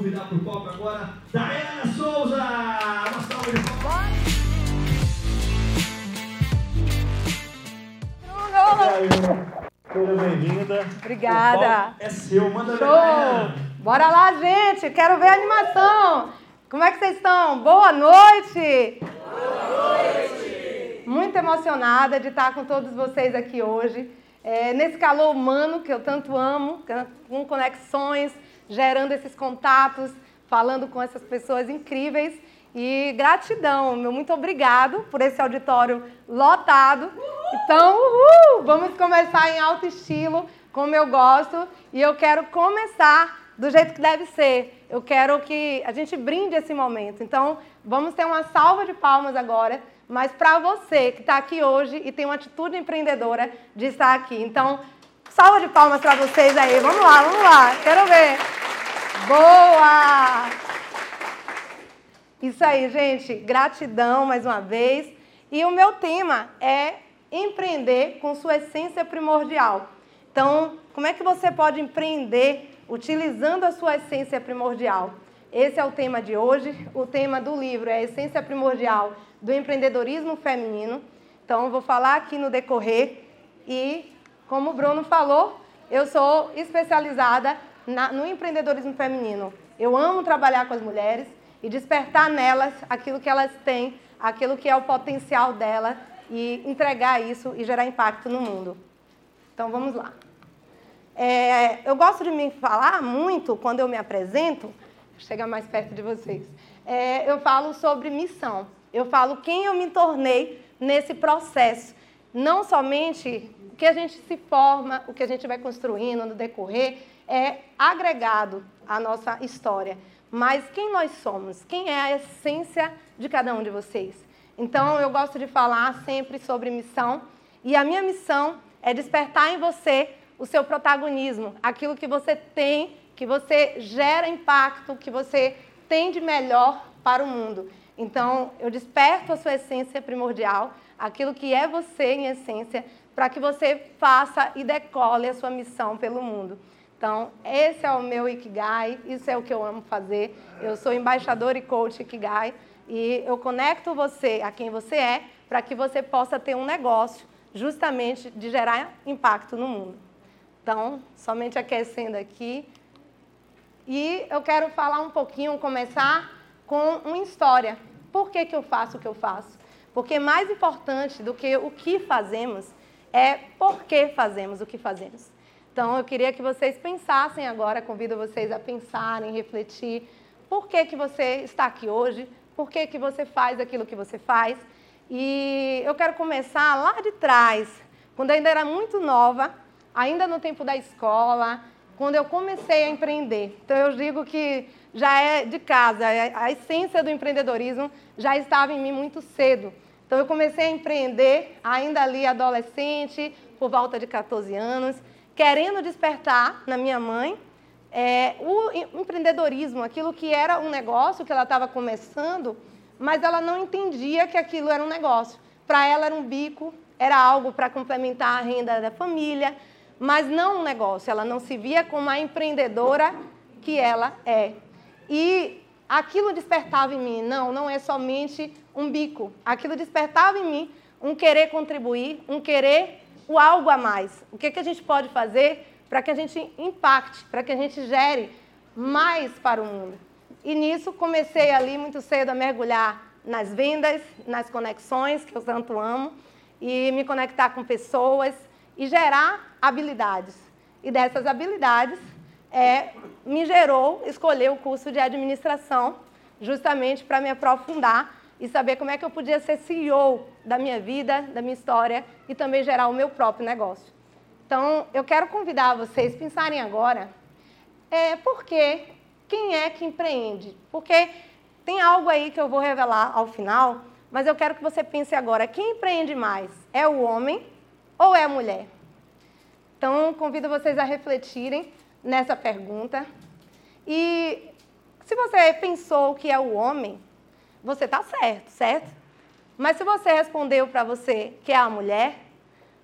convidar para o palco agora Daiana Souza. Uma salva de palmas. Seja bem-vinda. Obrigada. É seu, manda. Show! Bora lá, gente. Quero ver a animação. Como é que vocês estão? Boa noite. Boa noite. Muito emocionada de estar com todos vocês aqui hoje. É, nesse calor humano que eu tanto amo, com conexões, gerando esses contatos, falando com essas pessoas incríveis. E gratidão, meu muito obrigado por esse auditório lotado. Então, uhul, vamos começar em alto estilo, como eu gosto. E eu quero começar do jeito que deve ser. Eu quero que a gente brinde esse momento. Então, vamos ter uma salva de palmas agora, mas para você que está aqui hoje e tem uma atitude empreendedora de estar aqui. Então, salva de palmas para vocês aí. Vamos lá, vamos lá. Quero ver. Boa! Isso aí, gente. Gratidão mais uma vez. E o meu tema é empreender com sua essência primordial. Então, como é que você pode empreender utilizando a sua essência primordial? Esse é o tema de hoje. O tema do livro é essência primordial do empreendedorismo feminino. Então, vou falar aqui no decorrer e, como o Bruno falou, eu sou especializada na, no empreendedorismo feminino. Eu amo trabalhar com as mulheres e despertar nelas aquilo que elas têm, aquilo que é o potencial dela e entregar isso e gerar impacto no mundo. Então vamos lá. É, eu gosto de me falar muito quando eu me apresento, chegar mais perto de vocês. É, eu falo sobre missão. Eu falo quem eu me tornei nesse processo. Não somente o que a gente se forma, o que a gente vai construindo no decorrer, é agregado à nossa história mas quem nós somos? Quem é a essência de cada um de vocês? Então, eu gosto de falar sempre sobre missão, e a minha missão é despertar em você o seu protagonismo, aquilo que você tem, que você gera impacto, que você tem de melhor para o mundo. Então, eu desperto a sua essência primordial, aquilo que é você em essência, para que você faça e decole a sua missão pelo mundo. Então, esse é o meu Ikigai, isso é o que eu amo fazer. Eu sou embaixador e coach Ikigai e eu conecto você a quem você é para que você possa ter um negócio justamente de gerar impacto no mundo. Então, somente aquecendo aqui. E eu quero falar um pouquinho, começar com uma história. Por que, que eu faço o que eu faço? Porque mais importante do que o que fazemos é por que fazemos o que fazemos. Então, eu queria que vocês pensassem agora, convido vocês a pensarem, refletir, por que, que você está aqui hoje, por que, que você faz aquilo que você faz. E eu quero começar lá de trás, quando ainda era muito nova, ainda no tempo da escola, quando eu comecei a empreender. Então, eu digo que já é de casa, é, a essência do empreendedorismo já estava em mim muito cedo. Então, eu comecei a empreender ainda ali adolescente, por volta de 14 anos querendo despertar na minha mãe é, o empreendedorismo, aquilo que era um negócio que ela estava começando, mas ela não entendia que aquilo era um negócio. Para ela era um bico, era algo para complementar a renda da família, mas não um negócio. Ela não se via como a empreendedora que ela é. E aquilo despertava em mim, não, não é somente um bico. Aquilo despertava em mim um querer contribuir, um querer o algo a mais. O que, que a gente pode fazer para que a gente impacte, para que a gente gere mais para o mundo. E nisso comecei ali muito cedo a mergulhar nas vendas, nas conexões, que eu tanto amo, e me conectar com pessoas e gerar habilidades. E dessas habilidades é, me gerou escolher o curso de administração, justamente para me aprofundar e saber como é que eu podia ser CEO da minha vida, da minha história e também gerar o meu próprio negócio. Então, eu quero convidar vocês a pensarem agora é, por que, quem é que empreende? Porque tem algo aí que eu vou revelar ao final, mas eu quero que você pense agora, quem empreende mais? É o homem ou é a mulher? Então, convido vocês a refletirem nessa pergunta. E se você pensou que é o homem, você está certo, certo? Mas se você respondeu para você que é a mulher,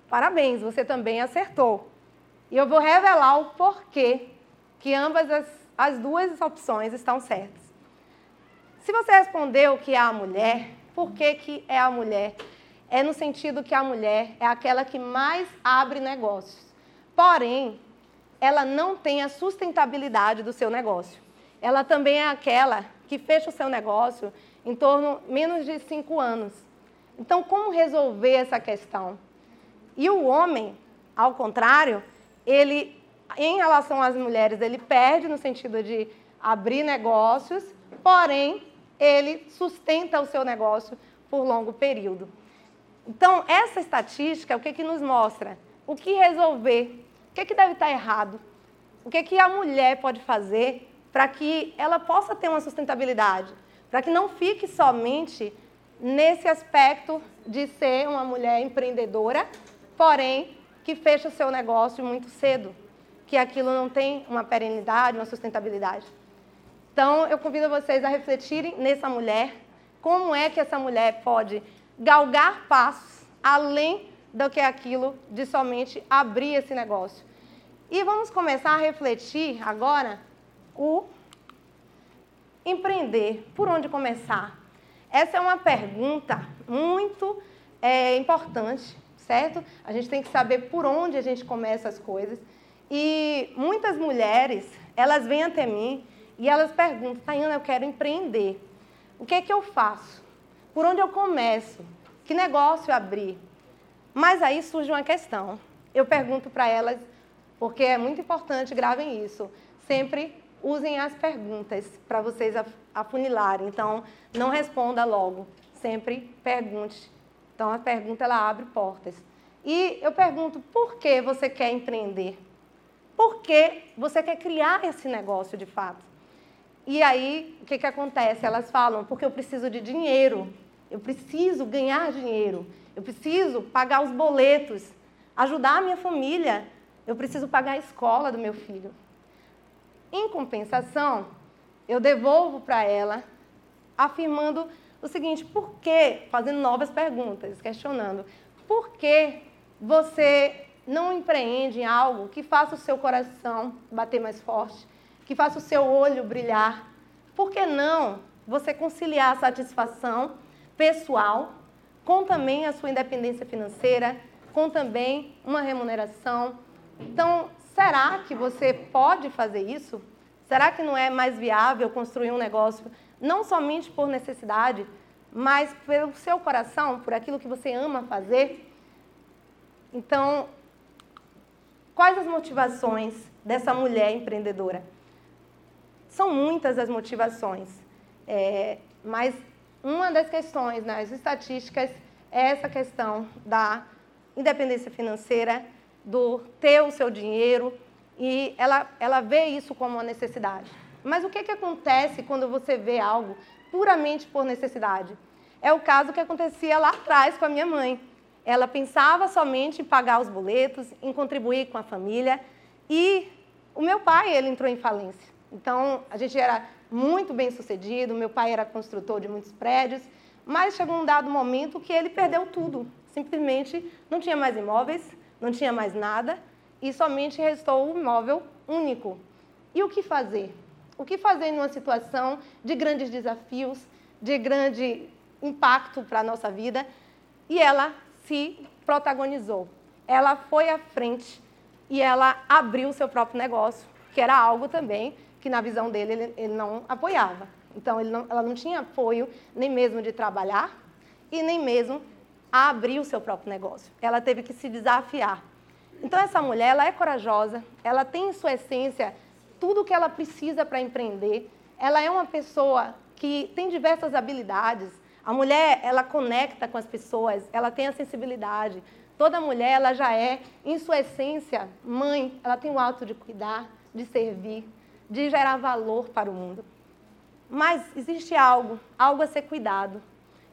parabéns, você também acertou. E eu vou revelar o porquê que ambas as as duas opções estão certas. Se você respondeu que é a mulher, por que, que é a mulher? É no sentido que a mulher é aquela que mais abre negócios. Porém, ela não tem a sustentabilidade do seu negócio. Ela também é aquela que fecha o seu negócio em torno menos de cinco anos. Então, como resolver essa questão? E o homem, ao contrário, ele, em relação às mulheres, ele perde no sentido de abrir negócios, porém, ele sustenta o seu negócio por longo período. Então, essa estatística, o que, que nos mostra? O que resolver? Que, que deve estar errado? O que, que a mulher pode fazer para que ela possa ter uma sustentabilidade? Para que não fique somente nesse aspecto de ser uma mulher empreendedora, porém que fecha o seu negócio muito cedo, que aquilo não tem uma perenidade, uma sustentabilidade. Então, eu convido vocês a refletirem nessa mulher, como é que essa mulher pode galgar passos além do que aquilo de somente abrir esse negócio. E vamos começar a refletir agora o empreender. Por onde começar? Essa é uma pergunta muito é, importante, certo? A gente tem que saber por onde a gente começa as coisas. E muitas mulheres, elas vêm até mim e elas perguntam, Tayana, eu quero empreender. O que é que eu faço? Por onde eu começo? Que negócio abrir? Mas aí surge uma questão. Eu pergunto para elas, porque é muito importante, gravem isso. Sempre usem as perguntas para vocês afunilarem. Então, não responda logo, sempre pergunte. Então, a pergunta ela abre portas. E eu pergunto, por que você quer empreender? Por que você quer criar esse negócio de fato? E aí, o que, que acontece? Elas falam, porque eu preciso de dinheiro, eu preciso ganhar dinheiro, eu preciso pagar os boletos, ajudar a minha família, eu preciso pagar a escola do meu filho. Em compensação, eu devolvo para ela afirmando o seguinte: por que, fazendo novas perguntas, questionando, por que você não empreende em algo que faça o seu coração bater mais forte, que faça o seu olho brilhar? Por que não você conciliar a satisfação pessoal com também a sua independência financeira, com também uma remuneração? Então, Será que você pode fazer isso? Será que não é mais viável construir um negócio não somente por necessidade, mas pelo seu coração, por aquilo que você ama fazer? Então, quais as motivações dessa mulher empreendedora? São muitas as motivações, é, mas uma das questões nas estatísticas é essa questão da independência financeira do ter o seu dinheiro e ela, ela vê isso como uma necessidade. Mas o que, que acontece quando você vê algo puramente por necessidade? É o caso que acontecia lá atrás com a minha mãe. Ela pensava somente em pagar os boletos, em contribuir com a família e o meu pai, ele entrou em falência. Então, a gente era muito bem sucedido, meu pai era construtor de muitos prédios, mas chegou um dado momento que ele perdeu tudo. Simplesmente não tinha mais imóveis, não tinha mais nada e somente restou o imóvel único. E o que fazer? O que fazer numa situação de grandes desafios, de grande impacto para a nossa vida? E ela se protagonizou. Ela foi à frente e ela abriu o seu próprio negócio, que era algo também que, na visão dele, ele, ele não apoiava. Então, não, ela não tinha apoio nem mesmo de trabalhar e nem mesmo a abrir o seu próprio negócio. Ela teve que se desafiar. Então, essa mulher, ela é corajosa, ela tem em sua essência tudo o que ela precisa para empreender. Ela é uma pessoa que tem diversas habilidades. A mulher, ela conecta com as pessoas, ela tem a sensibilidade. Toda mulher, ela já é, em sua essência, mãe. Ela tem o ato de cuidar, de servir, de gerar valor para o mundo. Mas existe algo, algo a ser cuidado.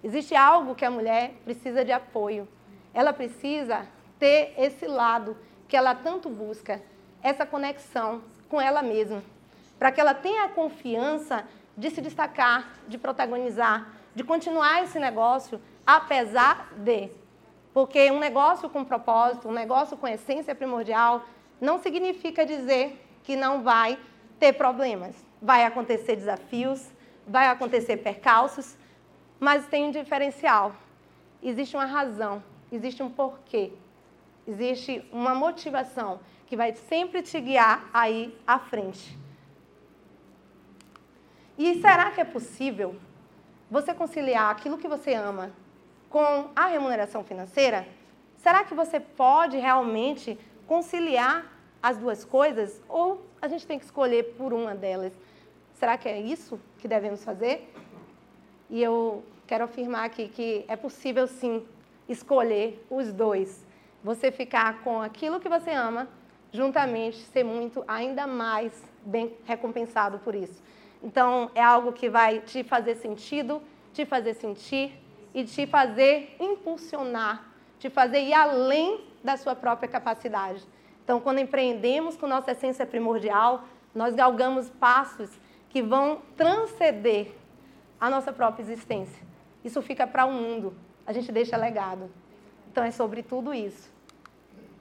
Existe algo que a mulher precisa de apoio. Ela precisa ter esse lado que ela tanto busca, essa conexão com ela mesma, para que ela tenha a confiança de se destacar, de protagonizar, de continuar esse negócio apesar de. Porque um negócio com propósito, um negócio com essência primordial, não significa dizer que não vai ter problemas, vai acontecer desafios, vai acontecer percalços, mas tem um diferencial. Existe uma razão, existe um porquê, existe uma motivação que vai sempre te guiar aí à frente. E será que é possível você conciliar aquilo que você ama com a remuneração financeira? Será que você pode realmente conciliar as duas coisas ou a gente tem que escolher por uma delas? Será que é isso que devemos fazer? E eu quero afirmar aqui que é possível sim escolher os dois. Você ficar com aquilo que você ama, juntamente ser muito ainda mais bem recompensado por isso. Então, é algo que vai te fazer sentido, te fazer sentir e te fazer impulsionar, te fazer ir além da sua própria capacidade. Então, quando empreendemos com nossa essência primordial, nós galgamos passos que vão transcender a nossa própria existência. Isso fica para o mundo, a gente deixa legado. Então, é sobre tudo isso.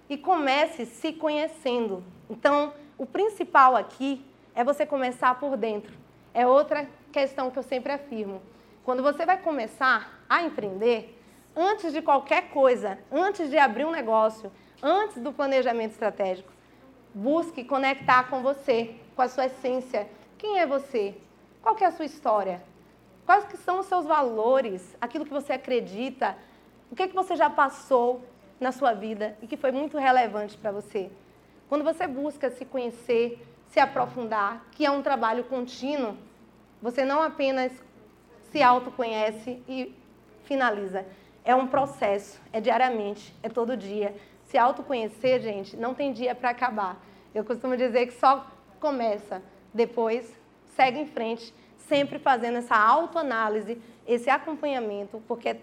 E comece se conhecendo. Então, o principal aqui é você começar por dentro é outra questão que eu sempre afirmo. Quando você vai começar a empreender, antes de qualquer coisa, antes de abrir um negócio, antes do planejamento estratégico, busque conectar com você, com a sua essência. Quem é você? Qual é a sua história? Quais que são os seus valores? Aquilo que você acredita? O que, é que você já passou na sua vida e que foi muito relevante para você? Quando você busca se conhecer, se aprofundar, que é um trabalho contínuo. Você não apenas se autoconhece e finaliza. É um processo, é diariamente, é todo dia. Se autoconhecer, gente, não tem dia para acabar. Eu costumo dizer que só começa, depois segue em frente, sempre fazendo essa autoanálise, esse acompanhamento, porque é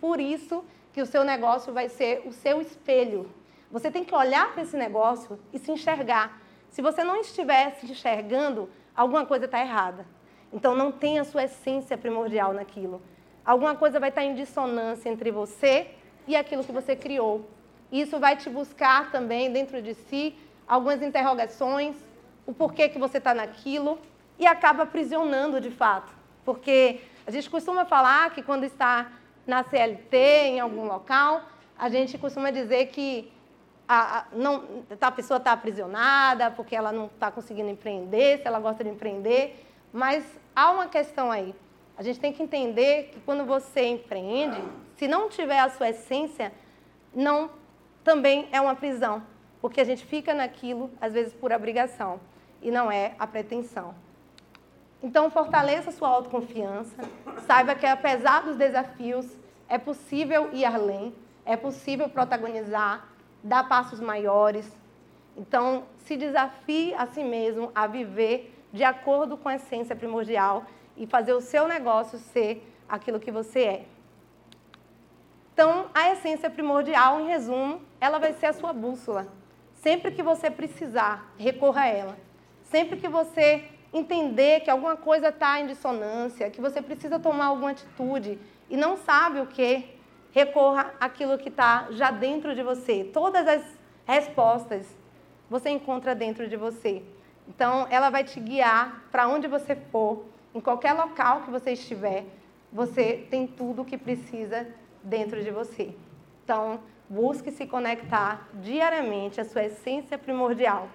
por isso que o seu negócio vai ser o seu espelho. Você tem que olhar para esse negócio e se enxergar. Se você não estiver se enxergando, alguma coisa está errada. Então, não tem a sua essência primordial naquilo. Alguma coisa vai estar tá em dissonância entre você e aquilo que você criou. Isso vai te buscar também dentro de si algumas interrogações, o porquê que você está naquilo e acaba aprisionando de fato. Porque a gente costuma falar que quando está na CLT, em algum local, a gente costuma dizer que a, a, não, a pessoa está aprisionada porque ela não está conseguindo empreender, se ela gosta de empreender. Mas há uma questão aí. A gente tem que entender que quando você empreende, se não tiver a sua essência, não também é uma prisão, porque a gente fica naquilo às vezes por obrigação e não é a pretensão. Então fortaleça sua autoconfiança, saiba que apesar dos desafios é possível ir além, é possível protagonizar, dar passos maiores. Então, se desafie a si mesmo a viver de acordo com a essência primordial e fazer o seu negócio ser aquilo que você é. Então, a essência primordial, em resumo, ela vai ser a sua bússola. Sempre que você precisar, recorra a ela. Sempre que você entender que alguma coisa está em dissonância, que você precisa tomar alguma atitude e não sabe o que, recorra àquilo que está já dentro de você. Todas as respostas você encontra dentro de você. Então, ela vai te guiar para onde você for, em qualquer local que você estiver, você tem tudo o que precisa dentro de você. Então, busque se conectar diariamente à sua essência primordial.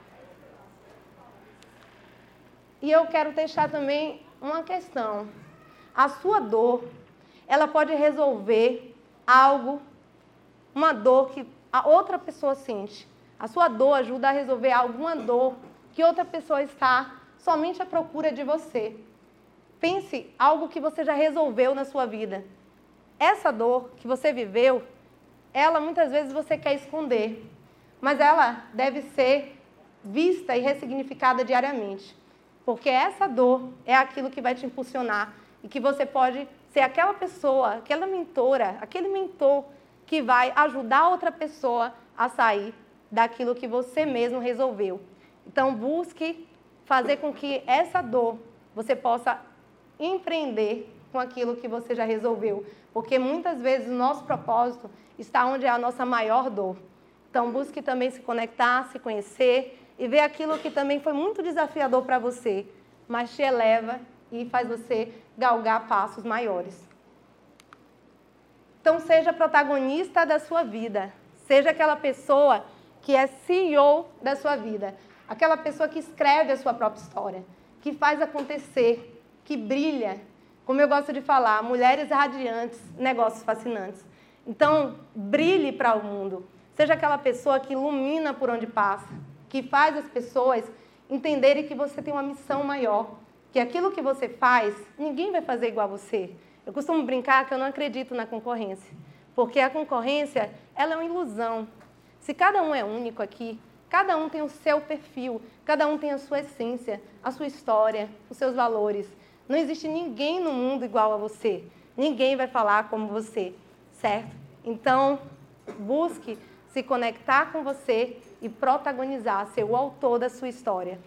E eu quero deixar também uma questão. A sua dor, ela pode resolver algo, uma dor que a outra pessoa sente. A sua dor ajuda a resolver alguma dor que outra pessoa está somente à procura de você. Pense algo que você já resolveu na sua vida. Essa dor que você viveu, ela muitas vezes você quer esconder, mas ela deve ser vista e ressignificada diariamente. Porque essa dor é aquilo que vai te impulsionar e que você pode ser aquela pessoa, aquela mentora, aquele mentor que vai ajudar outra pessoa a sair daquilo que você mesmo resolveu. Então, busque fazer com que essa dor você possa empreender com aquilo que você já resolveu, porque muitas vezes o nosso propósito está onde é a nossa maior dor. Então, busque também se conectar, se conhecer e ver aquilo que também foi muito desafiador para você, mas te eleva e faz você galgar passos maiores. Então, seja protagonista da sua vida. Seja aquela pessoa que é CEO da sua vida. Aquela pessoa que escreve a sua própria história, que faz acontecer, que brilha. Como eu gosto de falar, mulheres radiantes, negócios fascinantes. Então, brilhe para o mundo. Seja aquela pessoa que ilumina por onde passa, que faz as pessoas entenderem que você tem uma missão maior, que aquilo que você faz, ninguém vai fazer igual a você. Eu costumo brincar que eu não acredito na concorrência, porque a concorrência, ela é uma ilusão. Se cada um é único aqui, cada um tem o seu perfil, cada um tem a sua essência, a sua história, os seus valores. Não existe ninguém no mundo igual a você. Ninguém vai falar como você, certo? Então, busque se conectar com você e protagonizar, ser o autor da sua história.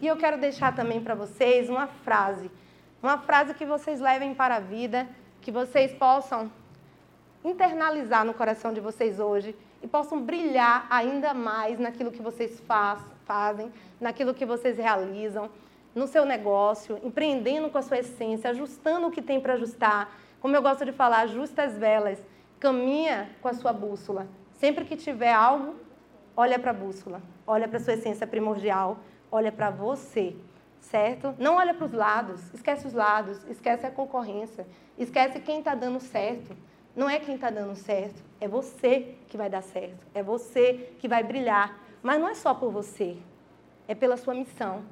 E eu quero deixar também para vocês uma frase, uma frase que vocês levem para a vida, que vocês possam internalizar no coração de vocês hoje e possam brilhar ainda mais naquilo que vocês faz, fazem, naquilo que vocês realizam, no seu negócio, empreendendo com a sua essência, ajustando o que tem para ajustar. Como eu gosto de falar, ajusta as velas, caminha com a sua bússola. Sempre que tiver algo, olha para a bússola, olha para a sua essência primordial, olha para você, certo? Não olha para os lados, esquece os lados, esquece a concorrência, esquece quem está dando certo. Não é quem está dando certo, é você que vai dar certo, é você que vai brilhar. Mas não é só por você, é pela sua missão,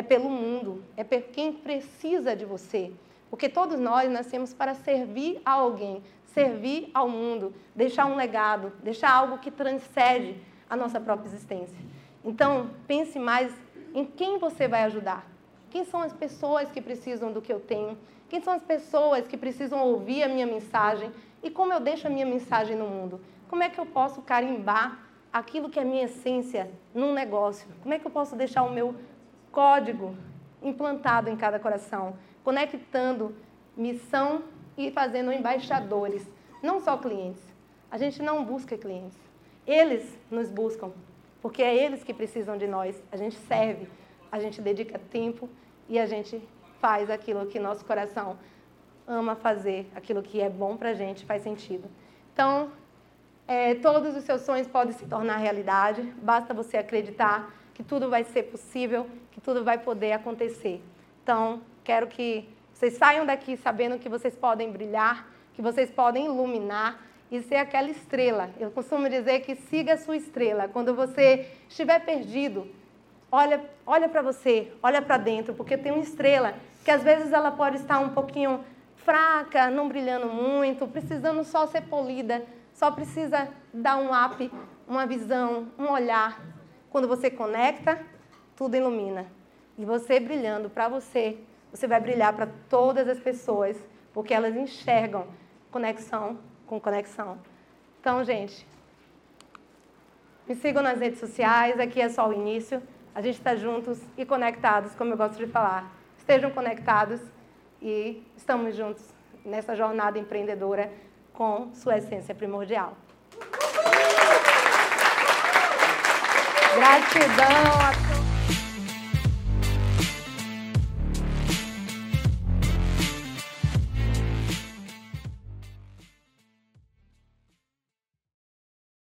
é pelo mundo, é por quem precisa de você. Porque todos nós nascemos para servir a alguém, servir ao mundo, deixar um legado, deixar algo que transcende a nossa própria existência. Então, pense mais em quem você vai ajudar. Quem são as pessoas que precisam do que eu tenho? Quem são as pessoas que precisam ouvir a minha mensagem? E como eu deixo a minha mensagem no mundo? Como é que eu posso carimbar aquilo que é minha essência num negócio? Como é que eu posso deixar o meu código implantado em cada coração, conectando missão e fazendo embaixadores, não só clientes. A gente não busca clientes. Eles nos buscam, porque é eles que precisam de nós. A gente serve, a gente dedica tempo e a gente faz aquilo que nosso coração ama fazer, aquilo que é bom para a gente, faz sentido. Então, é, todos os seus sonhos podem se tornar realidade, basta você acreditar que tudo vai ser possível, que tudo vai poder acontecer. Então, quero que vocês saiam daqui sabendo que vocês podem brilhar, que vocês podem iluminar e ser aquela estrela. Eu costumo dizer que siga a sua estrela. Quando você estiver perdido, olha, olha para você, olha para dentro, porque tem uma estrela que às vezes ela pode estar um pouquinho fraca, não brilhando muito, precisando só ser polida, só precisa dar um up, uma visão, um olhar. Quando você conecta, tudo ilumina. E você brilhando para você, você vai brilhar para todas as pessoas, porque elas enxergam conexão com conexão. Então, gente, me sigam nas redes sociais, aqui é só o início. A gente está juntos e conectados, como eu gosto de falar. Estejam conectados e estamos juntos nessa jornada empreendedora com sua essência primordial. Gratidão a